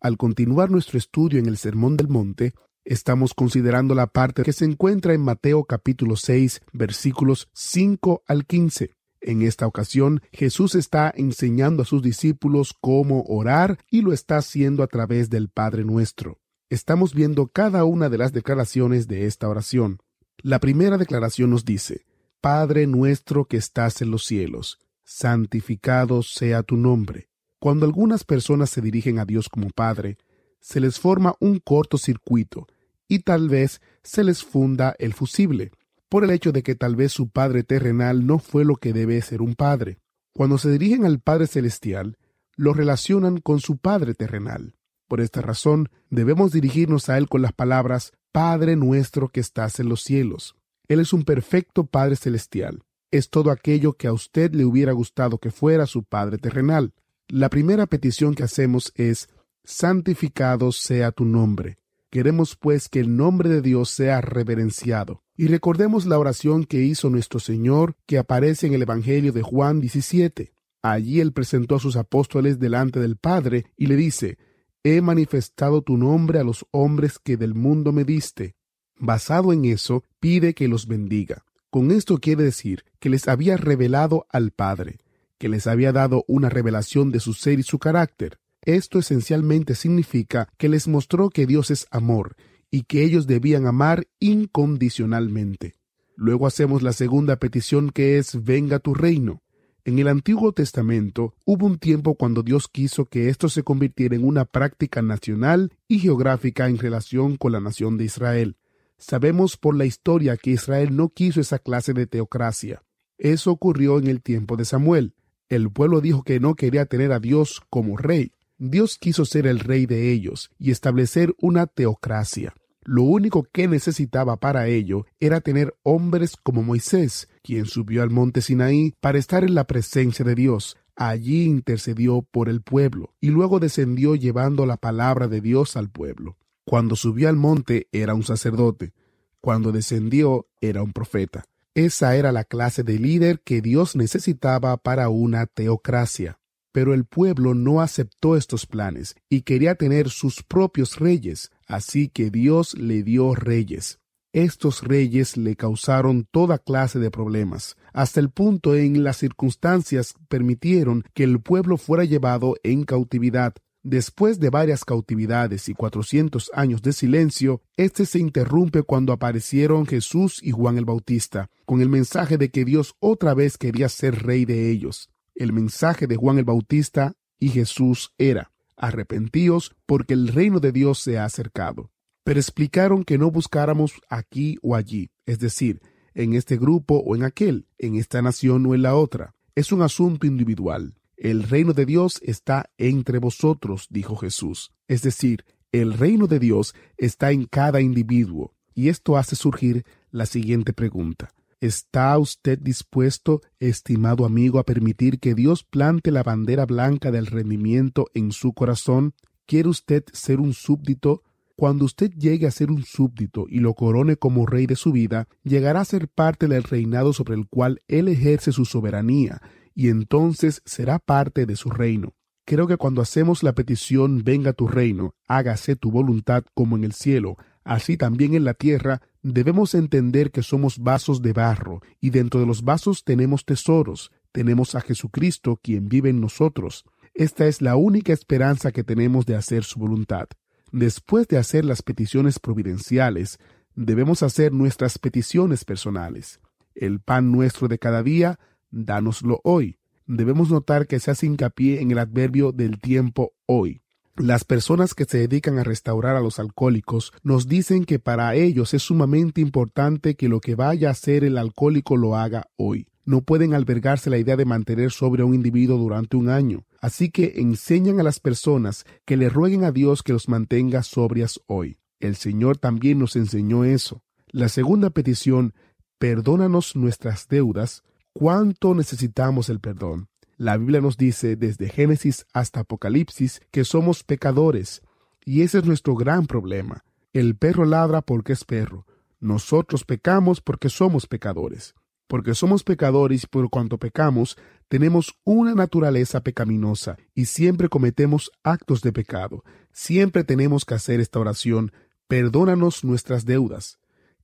Al continuar nuestro estudio en el Sermón del Monte, estamos considerando la parte que se encuentra en Mateo capítulo 6 versículos 5 al 15. En esta ocasión, Jesús está enseñando a sus discípulos cómo orar y lo está haciendo a través del Padre nuestro. Estamos viendo cada una de las declaraciones de esta oración. La primera declaración nos dice, Padre nuestro que estás en los cielos, santificado sea tu nombre. Cuando algunas personas se dirigen a Dios como Padre, se les forma un cortocircuito y tal vez se les funda el fusible por el hecho de que tal vez su Padre terrenal no fue lo que debe ser un Padre. Cuando se dirigen al Padre celestial, lo relacionan con su Padre terrenal. Por esta razón, debemos dirigirnos a Él con las palabras Padre nuestro que estás en los cielos. Él es un perfecto Padre celestial. Es todo aquello que a usted le hubiera gustado que fuera su Padre terrenal. La primera petición que hacemos es santificado sea tu nombre. Queremos pues que el nombre de Dios sea reverenciado. Y recordemos la oración que hizo nuestro Señor que aparece en el Evangelio de Juan 17. Allí él presentó a sus apóstoles delante del Padre y le dice, He manifestado tu nombre a los hombres que del mundo me diste. Basado en eso, pide que los bendiga. Con esto quiere decir que les había revelado al Padre, que les había dado una revelación de su ser y su carácter. Esto esencialmente significa que les mostró que Dios es amor y que ellos debían amar incondicionalmente. Luego hacemos la segunda petición que es venga tu reino. En el Antiguo Testamento hubo un tiempo cuando Dios quiso que esto se convirtiera en una práctica nacional y geográfica en relación con la nación de Israel. Sabemos por la historia que Israel no quiso esa clase de teocracia. Eso ocurrió en el tiempo de Samuel. El pueblo dijo que no quería tener a Dios como rey, Dios quiso ser el rey de ellos y establecer una teocracia. Lo único que necesitaba para ello era tener hombres como Moisés, quien subió al monte Sinaí para estar en la presencia de Dios. Allí intercedió por el pueblo y luego descendió llevando la palabra de Dios al pueblo. Cuando subió al monte era un sacerdote, cuando descendió era un profeta. Esa era la clase de líder que Dios necesitaba para una teocracia. Pero el pueblo no aceptó estos planes y quería tener sus propios reyes, así que Dios le dio reyes. Estos reyes le causaron toda clase de problemas, hasta el punto en las circunstancias permitieron que el pueblo fuera llevado en cautividad. Después de varias cautividades y cuatrocientos años de silencio, este se interrumpe cuando aparecieron Jesús y Juan el Bautista, con el mensaje de que Dios otra vez quería ser rey de ellos. El mensaje de Juan el Bautista y Jesús era, arrepentíos porque el reino de Dios se ha acercado. Pero explicaron que no buscáramos aquí o allí, es decir, en este grupo o en aquel, en esta nación o en la otra. Es un asunto individual. El reino de Dios está entre vosotros, dijo Jesús. Es decir, el reino de Dios está en cada individuo. Y esto hace surgir la siguiente pregunta. ¿Está usted dispuesto, estimado amigo, a permitir que Dios plante la bandera blanca del rendimiento en su corazón? ¿Quiere usted ser un súbdito? Cuando usted llegue a ser un súbdito y lo corone como rey de su vida, llegará a ser parte del reinado sobre el cual él ejerce su soberanía, y entonces será parte de su reino. Creo que cuando hacemos la petición venga tu reino, hágase tu voluntad como en el cielo, así también en la tierra, Debemos entender que somos vasos de barro, y dentro de los vasos tenemos tesoros, tenemos a Jesucristo quien vive en nosotros. Esta es la única esperanza que tenemos de hacer su voluntad. Después de hacer las peticiones providenciales, debemos hacer nuestras peticiones personales. El pan nuestro de cada día, dánoslo hoy. Debemos notar que se hace hincapié en el adverbio del tiempo hoy. Las personas que se dedican a restaurar a los alcohólicos nos dicen que para ellos es sumamente importante que lo que vaya a hacer el alcohólico lo haga hoy. No pueden albergarse la idea de mantener sobre a un individuo durante un año, así que enseñan a las personas que le rueguen a Dios que los mantenga sobrias hoy. El Señor también nos enseñó eso. La segunda petición, perdónanos nuestras deudas, cuánto necesitamos el perdón. La Biblia nos dice desde Génesis hasta Apocalipsis que somos pecadores, y ese es nuestro gran problema. El perro ladra porque es perro. Nosotros pecamos porque somos pecadores. Porque somos pecadores y por cuanto pecamos, Tenemos una naturaleza pecaminosa y siempre cometemos actos de pecado. Siempre tenemos que hacer esta oración. Perdónanos nuestras deudas.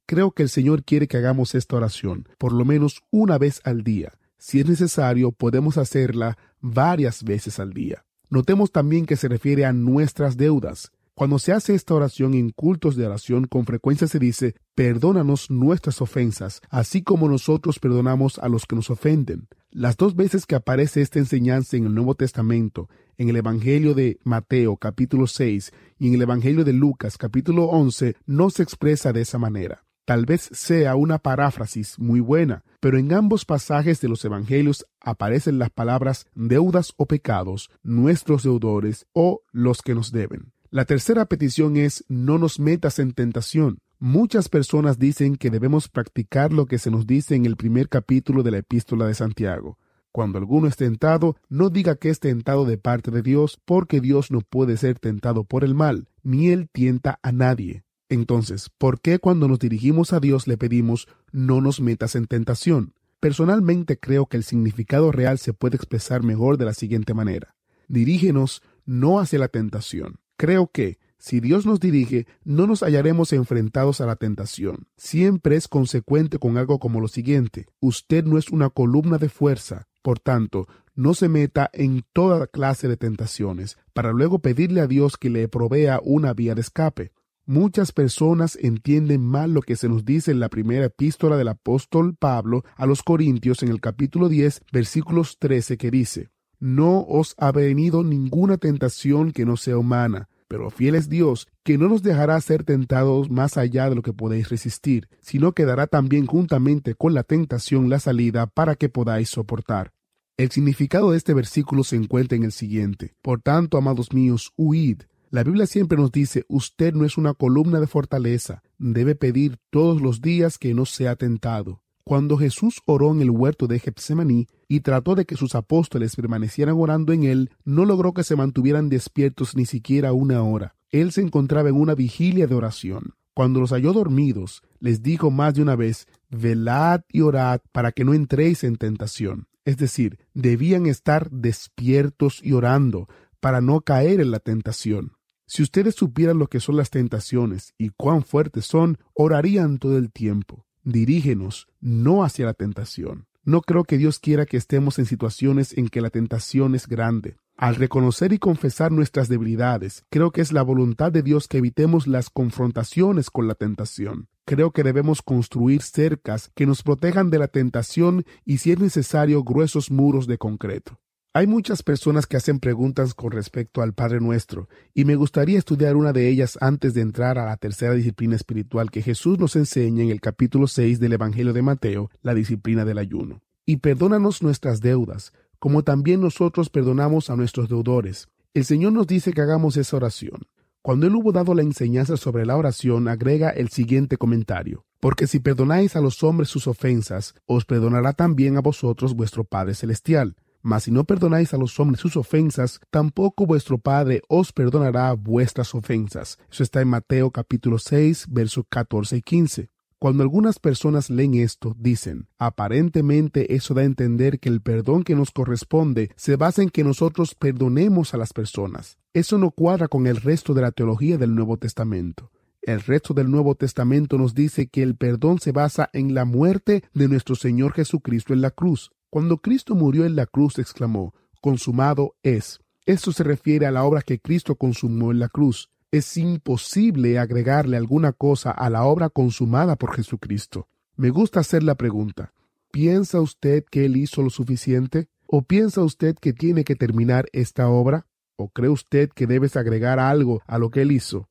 Creo que el Señor quiere que hagamos esta oración por lo menos una vez al día. Si es necesario, podemos hacerla varias veces al día. Notemos también que se refiere a nuestras deudas. Cuando se hace esta oración en cultos de oración, con frecuencia se dice, perdónanos nuestras ofensas, así como nosotros perdonamos a los que nos ofenden. Las dos veces que aparece esta enseñanza en el Nuevo Testamento, en el Evangelio de Mateo capítulo 6 y en el Evangelio de Lucas capítulo 11, no se expresa de esa manera. Tal vez sea una paráfrasis muy buena, pero en ambos pasajes de los Evangelios aparecen las palabras deudas o pecados, nuestros deudores o los que nos deben. La tercera petición es no nos metas en tentación. Muchas personas dicen que debemos practicar lo que se nos dice en el primer capítulo de la epístola de Santiago. Cuando alguno es tentado, no diga que es tentado de parte de Dios, porque Dios no puede ser tentado por el mal, ni él tienta a nadie. Entonces, ¿por qué cuando nos dirigimos a Dios le pedimos no nos metas en tentación? Personalmente creo que el significado real se puede expresar mejor de la siguiente manera. Dirígenos no hacia la tentación, Creo que, si Dios nos dirige, no nos hallaremos enfrentados a la tentación. Siempre es consecuente con algo como lo siguiente. Usted no es una columna de fuerza. Por tanto, no se meta en toda clase de tentaciones, para luego pedirle a Dios que le provea una vía de escape. Muchas personas entienden mal lo que se nos dice en la primera epístola del apóstol Pablo a los Corintios en el capítulo 10, versículos 13, que dice, no os ha venido ninguna tentación que no sea humana, pero fiel es Dios, que no nos dejará ser tentados más allá de lo que podéis resistir, sino que dará también juntamente con la tentación la salida para que podáis soportar. El significado de este versículo se encuentra en el siguiente. Por tanto, amados míos, huid. La Biblia siempre nos dice, usted no es una columna de fortaleza, debe pedir todos los días que no sea tentado. Cuando Jesús oró en el huerto de Getsemaní y trató de que sus apóstoles permanecieran orando en él, no logró que se mantuvieran despiertos ni siquiera una hora. Él se encontraba en una vigilia de oración. Cuando los halló dormidos, les dijo más de una vez, velad y orad para que no entréis en tentación. Es decir, debían estar despiertos y orando para no caer en la tentación. Si ustedes supieran lo que son las tentaciones y cuán fuertes son, orarían todo el tiempo dirígenos no hacia la tentación. No creo que Dios quiera que estemos en situaciones en que la tentación es grande. Al reconocer y confesar nuestras debilidades, creo que es la voluntad de Dios que evitemos las confrontaciones con la tentación. Creo que debemos construir cercas que nos protejan de la tentación y, si es necesario, gruesos muros de concreto. Hay muchas personas que hacen preguntas con respecto al Padre Nuestro, y me gustaría estudiar una de ellas antes de entrar a la tercera disciplina espiritual que Jesús nos enseña en el capítulo 6 del Evangelio de Mateo, la disciplina del ayuno. Y perdónanos nuestras deudas, como también nosotros perdonamos a nuestros deudores. El Señor nos dice que hagamos esa oración. Cuando Él hubo dado la enseñanza sobre la oración, agrega el siguiente comentario. Porque si perdonáis a los hombres sus ofensas, os perdonará también a vosotros vuestro Padre Celestial. Mas si no perdonáis a los hombres sus ofensas, tampoco vuestro Padre os perdonará vuestras ofensas. Eso está en Mateo capítulo 6, versos 14 y 15. Cuando algunas personas leen esto, dicen, aparentemente eso da a entender que el perdón que nos corresponde se basa en que nosotros perdonemos a las personas. Eso no cuadra con el resto de la teología del Nuevo Testamento. El resto del Nuevo Testamento nos dice que el perdón se basa en la muerte de nuestro Señor Jesucristo en la cruz. Cuando Cristo murió en la cruz, exclamó, consumado es. Esto se refiere a la obra que Cristo consumó en la cruz. Es imposible agregarle alguna cosa a la obra consumada por Jesucristo. Me gusta hacer la pregunta, ¿piensa usted que Él hizo lo suficiente? ¿O piensa usted que tiene que terminar esta obra? ¿O cree usted que debes agregar algo a lo que Él hizo?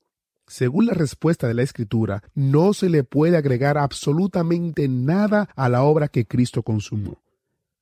Según la respuesta de la Escritura, no se le puede agregar absolutamente nada a la obra que Cristo consumó.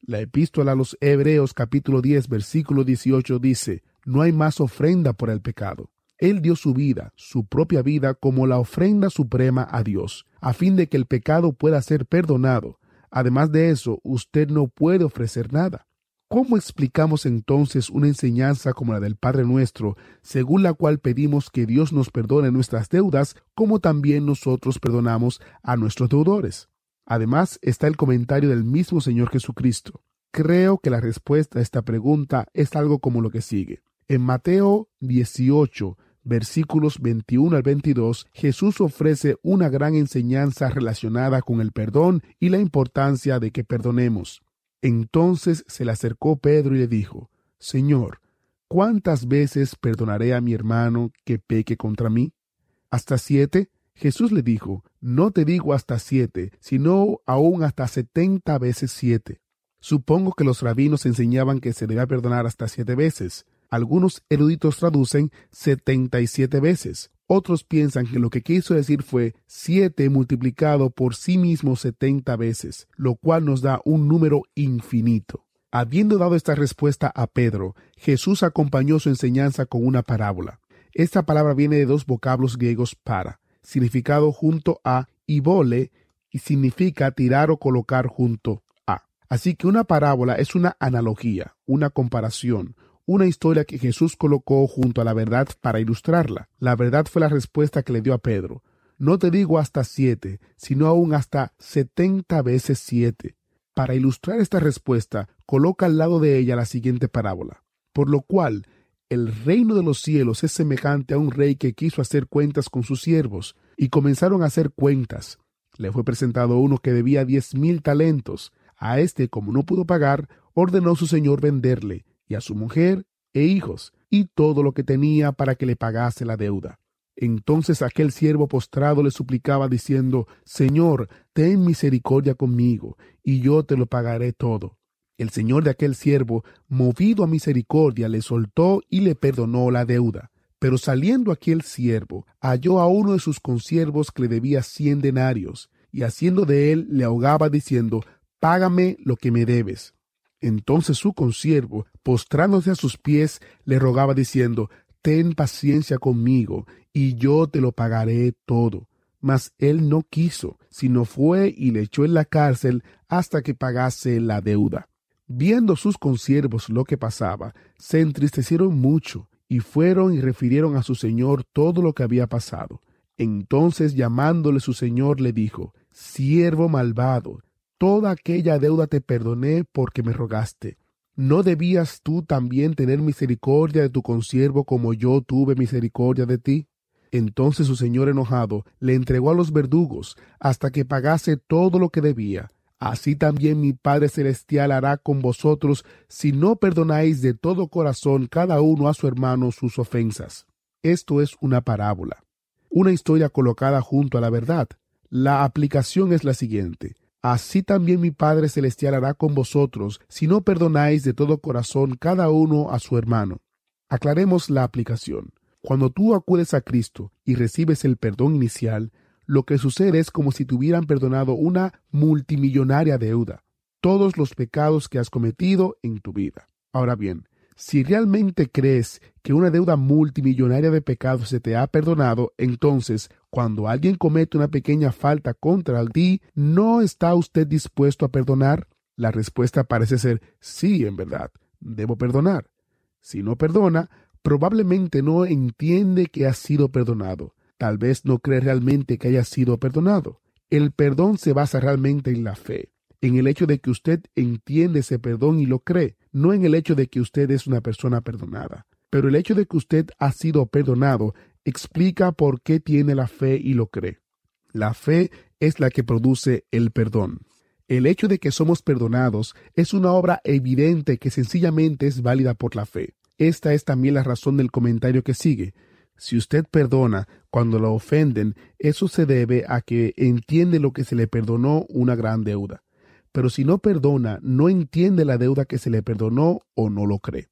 La epístola a los Hebreos capítulo 10 versículo 18 dice, no hay más ofrenda por el pecado. Él dio su vida, su propia vida, como la ofrenda suprema a Dios, a fin de que el pecado pueda ser perdonado. Además de eso, usted no puede ofrecer nada. ¿Cómo explicamos entonces una enseñanza como la del Padre nuestro, según la cual pedimos que Dios nos perdone nuestras deudas, como también nosotros perdonamos a nuestros deudores? Además está el comentario del mismo Señor Jesucristo. Creo que la respuesta a esta pregunta es algo como lo que sigue. En Mateo 18, versículos 21 al 22, Jesús ofrece una gran enseñanza relacionada con el perdón y la importancia de que perdonemos. Entonces se le acercó Pedro y le dijo, Señor, ¿cuántas veces perdonaré a mi hermano que peque contra mí? ¿Hasta siete? Jesús le dijo, No te digo hasta siete, sino aún hasta setenta veces siete. Supongo que los rabinos enseñaban que se debía perdonar hasta siete veces. Algunos eruditos traducen setenta y siete veces. Otros piensan que lo que quiso decir fue siete multiplicado por sí mismo setenta veces, lo cual nos da un número infinito. Habiendo dado esta respuesta a Pedro, Jesús acompañó su enseñanza con una parábola. Esta palabra viene de dos vocablos griegos para, significado junto a y vole, y significa tirar o colocar junto a. Así que una parábola es una analogía, una comparación, una historia que Jesús colocó junto a la verdad para ilustrarla. La verdad fue la respuesta que le dio a Pedro. No te digo hasta siete, sino aún hasta setenta veces siete. Para ilustrar esta respuesta, coloca al lado de ella la siguiente parábola. Por lo cual, el reino de los cielos es semejante a un rey que quiso hacer cuentas con sus siervos, y comenzaron a hacer cuentas. Le fue presentado uno que debía diez mil talentos. A éste, como no pudo pagar, ordenó su señor venderle, y a su mujer e hijos, y todo lo que tenía para que le pagase la deuda. Entonces aquel siervo postrado le suplicaba diciendo, Señor, ten misericordia conmigo, y yo te lo pagaré todo. El señor de aquel siervo, movido a misericordia, le soltó y le perdonó la deuda. Pero saliendo aquel siervo, halló a uno de sus consiervos que le debía cien denarios, y haciendo de él le ahogaba diciendo, Págame lo que me debes. Entonces su consiervo, postrándose a sus pies, le rogaba diciendo, Ten paciencia conmigo, y yo te lo pagaré todo. Mas él no quiso, sino fue y le echó en la cárcel hasta que pagase la deuda. Viendo sus consiervos lo que pasaba, se entristecieron mucho, y fueron y refirieron a su señor todo lo que había pasado. Entonces llamándole su señor le dijo, Siervo malvado, toda aquella deuda te perdoné porque me rogaste. ¿No debías tú también tener misericordia de tu consiervo como yo tuve misericordia de ti? Entonces su señor enojado le entregó a los verdugos hasta que pagase todo lo que debía. Así también mi Padre Celestial hará con vosotros si no perdonáis de todo corazón cada uno a su hermano sus ofensas. Esto es una parábola, una historia colocada junto a la verdad. La aplicación es la siguiente así también mi Padre Celestial hará con vosotros si no perdonáis de todo corazón cada uno a su hermano. Aclaremos la aplicación. Cuando tú acudes a Cristo y recibes el perdón inicial, lo que sucede es como si te hubieran perdonado una multimillonaria deuda, todos los pecados que has cometido en tu vida. Ahora bien, si realmente crees que una deuda multimillonaria de pecados se te ha perdonado, entonces, cuando alguien comete una pequeña falta contra ti, ¿no está usted dispuesto a perdonar? La respuesta parece ser sí, en verdad, debo perdonar. Si no perdona, probablemente no entiende que ha sido perdonado. Tal vez no cree realmente que haya sido perdonado. El perdón se basa realmente en la fe en el hecho de que usted entiende ese perdón y lo cree, no en el hecho de que usted es una persona perdonada. Pero el hecho de que usted ha sido perdonado explica por qué tiene la fe y lo cree. La fe es la que produce el perdón. El hecho de que somos perdonados es una obra evidente que sencillamente es válida por la fe. Esta es también la razón del comentario que sigue. Si usted perdona cuando lo ofenden, eso se debe a que entiende lo que se le perdonó una gran deuda pero si no perdona, no entiende la deuda que se le perdonó o no lo cree.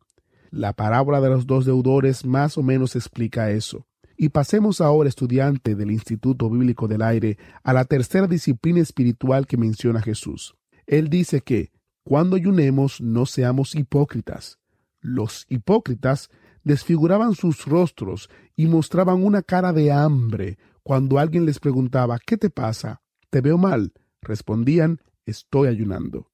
La parábola de los dos deudores más o menos explica eso. Y pasemos ahora, estudiante del Instituto Bíblico del Aire, a la tercera disciplina espiritual que menciona Jesús. Él dice que, cuando ayunemos, no seamos hipócritas. Los hipócritas desfiguraban sus rostros y mostraban una cara de hambre cuando alguien les preguntaba ¿Qué te pasa? ¿Te veo mal? Respondían estoy ayunando.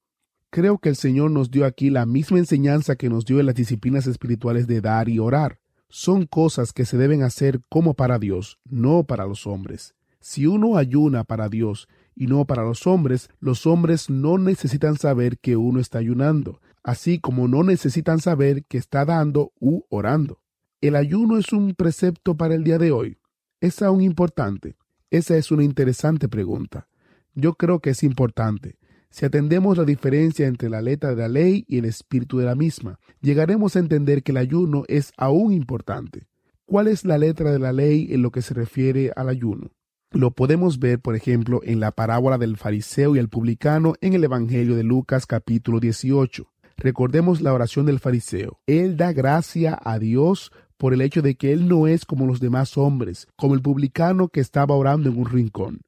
Creo que el Señor nos dio aquí la misma enseñanza que nos dio en las disciplinas espirituales de dar y orar. Son cosas que se deben hacer como para Dios, no para los hombres. Si uno ayuna para Dios y no para los hombres, los hombres no necesitan saber que uno está ayunando, así como no necesitan saber que está dando u orando. ¿El ayuno es un precepto para el día de hoy? ¿Es aún importante? Esa es una interesante pregunta. Yo creo que es importante. Si atendemos la diferencia entre la letra de la ley y el espíritu de la misma, llegaremos a entender que el ayuno es aún importante. ¿Cuál es la letra de la ley en lo que se refiere al ayuno? Lo podemos ver, por ejemplo, en la parábola del fariseo y el publicano en el Evangelio de Lucas capítulo 18. Recordemos la oración del fariseo. Él da gracia a Dios por el hecho de que él no es como los demás hombres, como el publicano que estaba orando en un rincón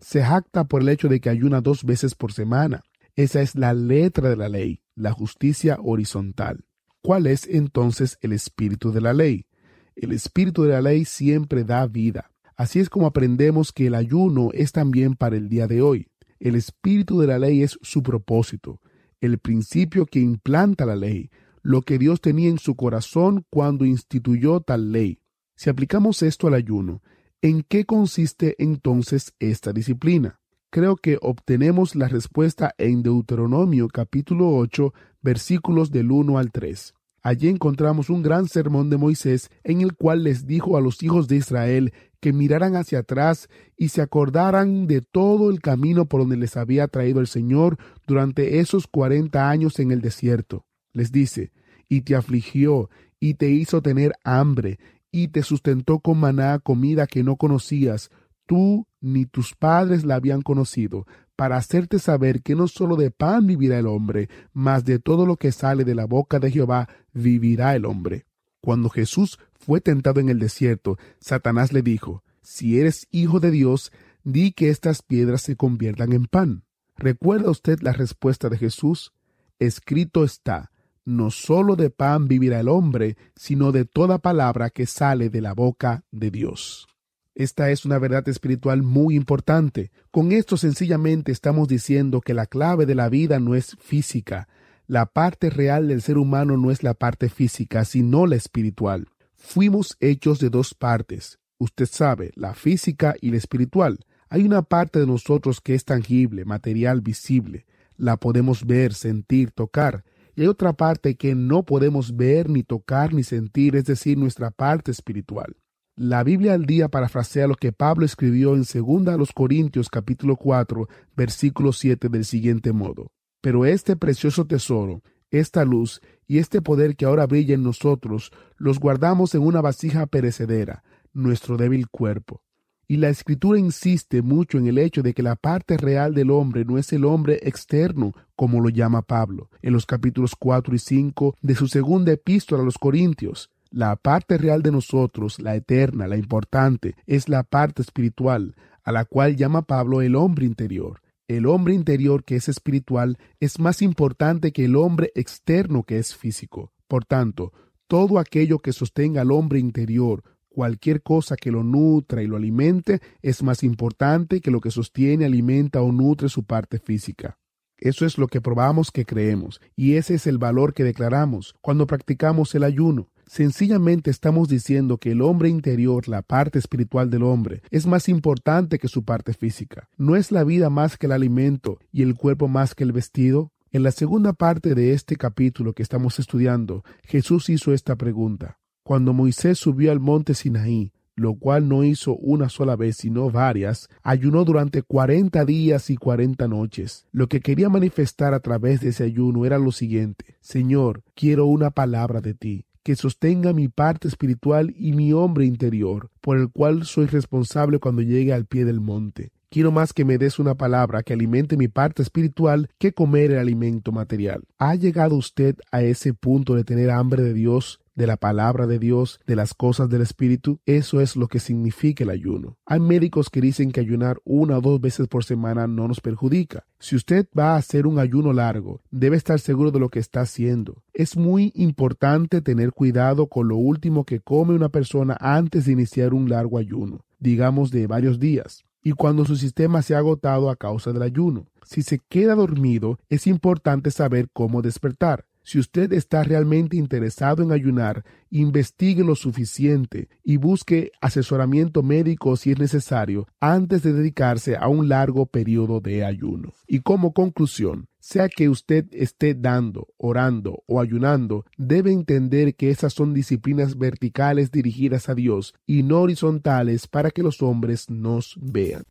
se jacta por el hecho de que ayuna dos veces por semana. Esa es la letra de la ley, la justicia horizontal. ¿Cuál es entonces el espíritu de la ley? El espíritu de la ley siempre da vida. Así es como aprendemos que el ayuno es también para el día de hoy. El espíritu de la ley es su propósito, el principio que implanta la ley, lo que Dios tenía en su corazón cuando instituyó tal ley. Si aplicamos esto al ayuno, ¿En qué consiste entonces esta disciplina? Creo que obtenemos la respuesta en Deuteronomio capítulo 8 versículos del 1 al 3. Allí encontramos un gran sermón de Moisés en el cual les dijo a los hijos de Israel que miraran hacia atrás y se acordaran de todo el camino por donde les había traído el Señor durante esos cuarenta años en el desierto. Les dice, y te afligió, y te hizo tener hambre, y te sustentó con maná comida que no conocías, tú ni tus padres la habían conocido, para hacerte saber que no sólo de pan vivirá el hombre, mas de todo lo que sale de la boca de Jehová vivirá el hombre. Cuando Jesús fue tentado en el desierto, Satanás le dijo, Si eres hijo de Dios, di que estas piedras se conviertan en pan. ¿Recuerda usted la respuesta de Jesús? Escrito está, no sólo de pan vivirá el hombre, sino de toda palabra que sale de la boca de Dios. Esta es una verdad espiritual muy importante. Con esto sencillamente estamos diciendo que la clave de la vida no es física. La parte real del ser humano no es la parte física, sino la espiritual. Fuimos hechos de dos partes. Usted sabe, la física y la espiritual. Hay una parte de nosotros que es tangible, material, visible. La podemos ver, sentir, tocar y hay otra parte que no podemos ver, ni tocar, ni sentir, es decir, nuestra parte espiritual. La Biblia al día parafrasea lo que Pablo escribió en 2 a los Corintios capítulo 4, versículo 7 del siguiente modo. Pero este precioso tesoro, esta luz y este poder que ahora brilla en nosotros, los guardamos en una vasija perecedera, nuestro débil cuerpo y la escritura insiste mucho en el hecho de que la parte real del hombre no es el hombre externo, como lo llama Pablo, en los capítulos 4 y 5 de su segunda epístola a los Corintios. La parte real de nosotros, la eterna, la importante, es la parte espiritual, a la cual llama Pablo el hombre interior. El hombre interior que es espiritual es más importante que el hombre externo que es físico. Por tanto, todo aquello que sostenga al hombre interior, Cualquier cosa que lo nutra y lo alimente es más importante que lo que sostiene, alimenta o nutre su parte física. Eso es lo que probamos que creemos, y ese es el valor que declaramos cuando practicamos el ayuno. Sencillamente estamos diciendo que el hombre interior, la parte espiritual del hombre, es más importante que su parte física. ¿No es la vida más que el alimento y el cuerpo más que el vestido? En la segunda parte de este capítulo que estamos estudiando, Jesús hizo esta pregunta cuando Moisés subió al monte Sinaí, lo cual no hizo una sola vez, sino varias, ayunó durante cuarenta días y cuarenta noches. Lo que quería manifestar a través de ese ayuno era lo siguiente Señor, quiero una palabra de ti, que sostenga mi parte espiritual y mi hombre interior, por el cual soy responsable cuando llegue al pie del monte. Quiero más que me des una palabra que alimente mi parte espiritual que comer el alimento material. ¿Ha llegado usted a ese punto de tener hambre de Dios de la palabra de Dios, de las cosas del Espíritu, eso es lo que significa el ayuno. Hay médicos que dicen que ayunar una o dos veces por semana no nos perjudica. Si usted va a hacer un ayuno largo, debe estar seguro de lo que está haciendo. Es muy importante tener cuidado con lo último que come una persona antes de iniciar un largo ayuno, digamos de varios días y cuando su sistema se ha agotado a causa del ayuno. Si se queda dormido, es importante saber cómo despertar. Si usted está realmente interesado en ayunar, investigue lo suficiente y busque asesoramiento médico si es necesario antes de dedicarse a un largo periodo de ayuno. Y como conclusión, sea que usted esté dando, orando o ayunando, debe entender que esas son disciplinas verticales dirigidas a Dios y no horizontales para que los hombres nos vean.